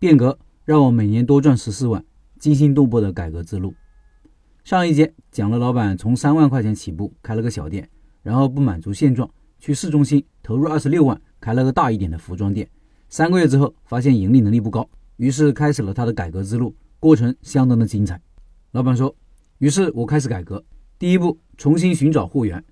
变革让我每年多赚十四万，惊心动魄的改革之路。上一节讲了，老板从三万块钱起步开了个小店，然后不满足现状，去市中心投入二十六万开了个大一点的服装店。三个月之后，发现盈利能力不高，于是开始了他的改革之路，过程相当的精彩。老板说：“于是我开始改革，第一步重新寻找货源，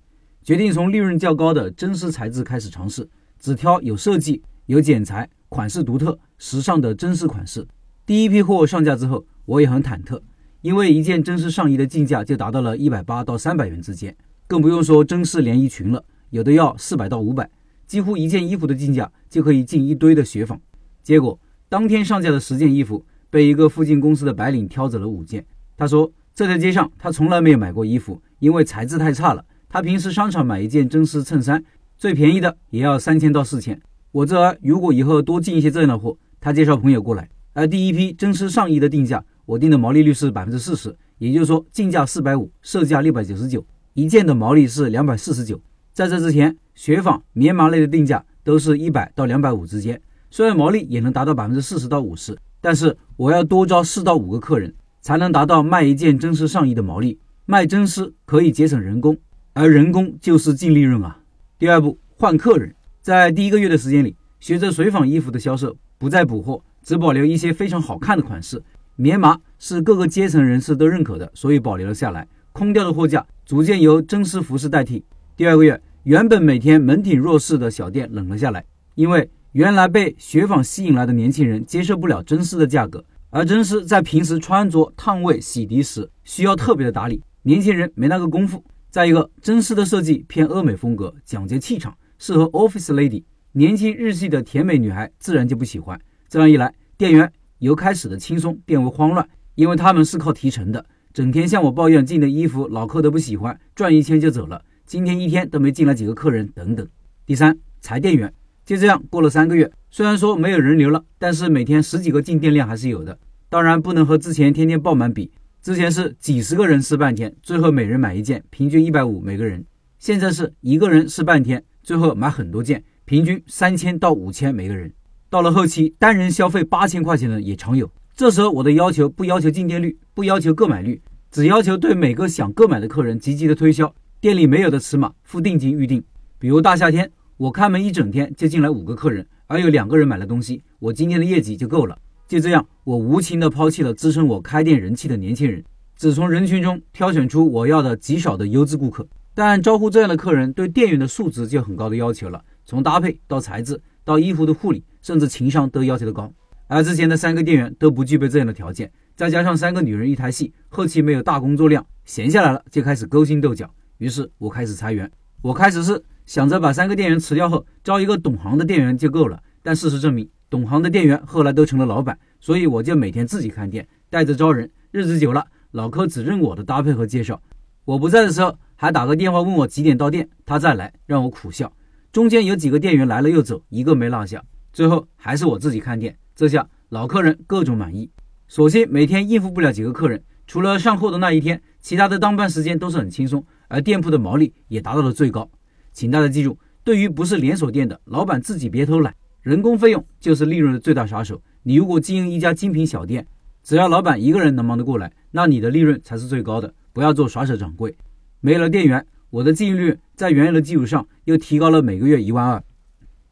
决定从利润较高的真丝材质开始尝试，只挑有设计、有剪裁、款式独特、时尚的真丝款式。第一批货上架之后，我也很忐忑。”因为一件真丝上衣的进价就达到了一百八到三百元之间，更不用说真丝连衣裙了，有的要四百到五百，几乎一件衣服的进价就可以进一堆的雪纺。结果当天上架的十件衣服被一个附近公司的白领挑走了五件。他说这条街上他从来没有买过衣服，因为材质太差了。他平时商场买一件真丝衬衫，最便宜的也要三千到四千。我这儿如果以后多进一些这样的货，他介绍朋友过来。而第一批真丝上衣的定价。我定的毛利率是百分之四十，也就是说进价四百五，售价六百九十九，一件的毛利是两百四十九。在这之前，雪纺、棉麻类的定价都是一百到两百五之间，虽然毛利也能达到百分之四十到五十，但是我要多招四到五个客人，才能达到卖一件真丝上衣的毛利。卖真丝可以节省人工，而人工就是净利润啊。第二步，换客人，在第一个月的时间里，随着水纺衣服的销售不再补货，只保留一些非常好看的款式。棉麻是各个阶层人士都认可的，所以保留了下来。空掉的货架逐渐由真丝服饰代替。第二个月，原本每天门庭若市的小店冷了下来，因为原来被雪纺吸引来的年轻人接受不了真丝的价格，而真丝在平时穿着、烫胃、洗涤时需要特别的打理，年轻人没那个功夫。再一个，真丝的设计偏欧美风格，讲究气场，适合 office lady，年轻日系的甜美女孩自然就不喜欢。这样一来，店员。由开始的轻松变为慌乱，因为他们是靠提成的，整天向我抱怨进的衣服老客都不喜欢，赚一千就走了，今天一天都没进来几个客人等等。第三，裁店员，就这样过了三个月，虽然说没有人流了，但是每天十几个进店量还是有的。当然不能和之前天天爆满比，之前是几十个人试半天，最后每人买一件，平均一百五每个人，现在是一个人试半天，最后买很多件，平均三千到五千每个人。到了后期，单人消费八千块钱的也常有。这时候我的要求不要求进店率，不要求购买率，只要求对每个想购买的客人积极的推销。店里没有的尺码，付定金预定。比如大夏天，我开门一整天就进来五个客人，而有两个人买了东西，我今天的业绩就够了。就这样，我无情的抛弃了支撑我开店人气的年轻人，只从人群中挑选出我要的极少的优质顾客。但招呼这样的客人，对店员的素质就很高的要求了，从搭配到材质到衣服的护理。甚至情商都要求的高，而之前的三个店员都不具备这样的条件，再加上三个女人一台戏，后期没有大工作量，闲下来了就开始勾心斗角。于是我开始裁员。我开始是想着把三个店员辞掉后，招一个懂行的店员就够了。但事实证明，懂行的店员后来都成了老板，所以我就每天自己看店，带着招人。日子久了，老柯只认我的搭配和介绍。我不在的时候，还打个电话问我几点到店，他再来，让我苦笑。中间有几个店员来了又走，一个没落下。最后还是我自己看店，这下老客人各种满意。所幸每天应付不了几个客人，除了上货的那一天，其他的当班时间都是很轻松，而店铺的毛利也达到了最高。请大家记住，对于不是连锁店的老板，自己别偷懒，人工费用就是利润的最大杀手。你如果经营一家精品小店，只要老板一个人能忙得过来，那你的利润才是最高的。不要做耍手掌柜。没了店员，我的净利率在原有的基础上又提高了每个月一万二。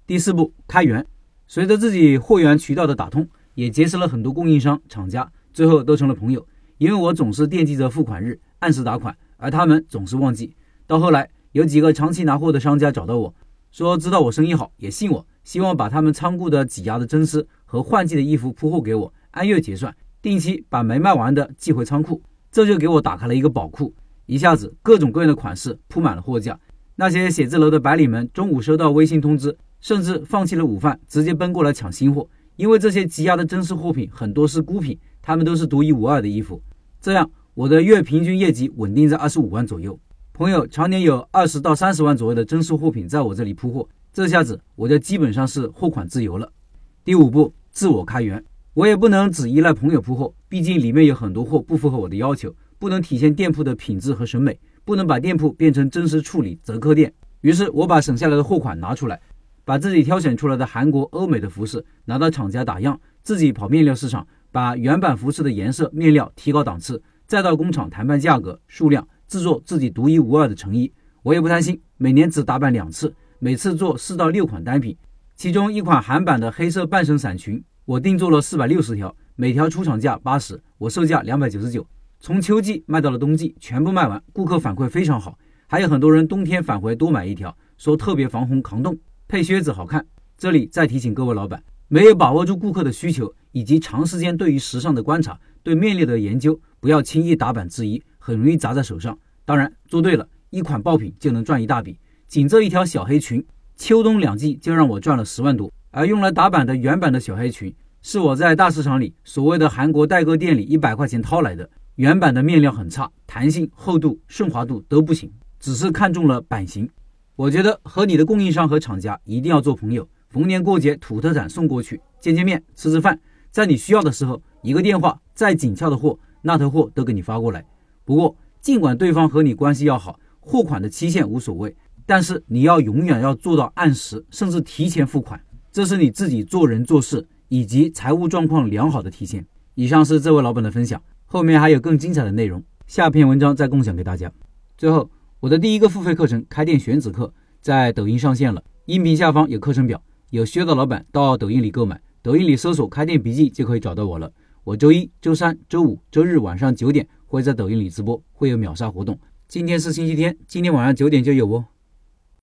第四步，开源。随着自己货源渠道的打通，也结识了很多供应商、厂家，最后都成了朋友。因为我总是惦记着付款日，按时打款，而他们总是忘记。到后来，有几个长期拿货的商家找到我，说知道我生意好，也信我，希望把他们仓库的挤压的真丝和换季的衣服铺货给我，按月结算，定期把没卖完的寄回仓库。这就给我打开了一个宝库，一下子各种各样的款式铺满了货架。那些写字楼的白领们，中午收到微信通知。甚至放弃了午饭，直接奔过来抢新货。因为这些积压的真实货品很多是孤品，他们都是独一无二的衣服。这样，我的月平均业绩稳定在二十五万左右。朋友常年有二十到三十万左右的真实货品在我这里铺货，这下子我就基本上是货款自由了。第五步，自我开源。我也不能只依赖朋友铺货，毕竟里面有很多货不符合我的要求，不能体现店铺的品质和审美，不能把店铺变成真实处理折扣店。于是我把省下来的货款拿出来。把自己挑选出来的韩国、欧美的服饰拿到厂家打样，自己跑面料市场，把原版服饰的颜色、面料提高档次，再到工厂谈判价格、数量，制作自己独一无二的成衣。我也不贪心，每年只打版两次，每次做四到六款单品。其中一款韩版的黑色半身伞裙，我定做了四百六十条，每条出厂价八十，我售价两百九十九。从秋季卖到了冬季，全部卖完，顾客反馈非常好，还有很多人冬天返回多买一条，说特别防红抗冻，配靴子好看。这里再提醒各位老板，没有把握住顾客的需求，以及长时间对于时尚的观察，对面料的研究，不要轻易打板制衣，很容易砸在手上。当然做对了。一款爆品就能赚一大笔，仅这一条小黑裙，秋冬两季就让我赚了十万多。而用来打板的原版的小黑裙，是我在大市场里所谓的韩国代购店里一百块钱掏来的。原版的面料很差，弹性、厚度、顺滑度都不行，只是看中了版型。我觉得和你的供应商和厂家一定要做朋友，逢年过节土特产送过去，见见面，吃吃饭，在你需要的时候，一个电话，再紧俏的货，那头货都给你发过来。不过，尽管对方和你关系要好。货款的期限无所谓，但是你要永远要做到按时，甚至提前付款，这是你自己做人做事以及财务状况良好的体现。以上是这位老板的分享，后面还有更精彩的内容，下篇文章再共享给大家。最后，我的第一个付费课程《开店选址课》在抖音上线了，音频下方有课程表，有需要的老板到抖音里购买，抖音里搜索“开店笔记”就可以找到我了。我周一、周三、周五、周日晚上九点会在抖音里直播，会有秒杀活动。今天是星期天，今天晚上九点就有哦。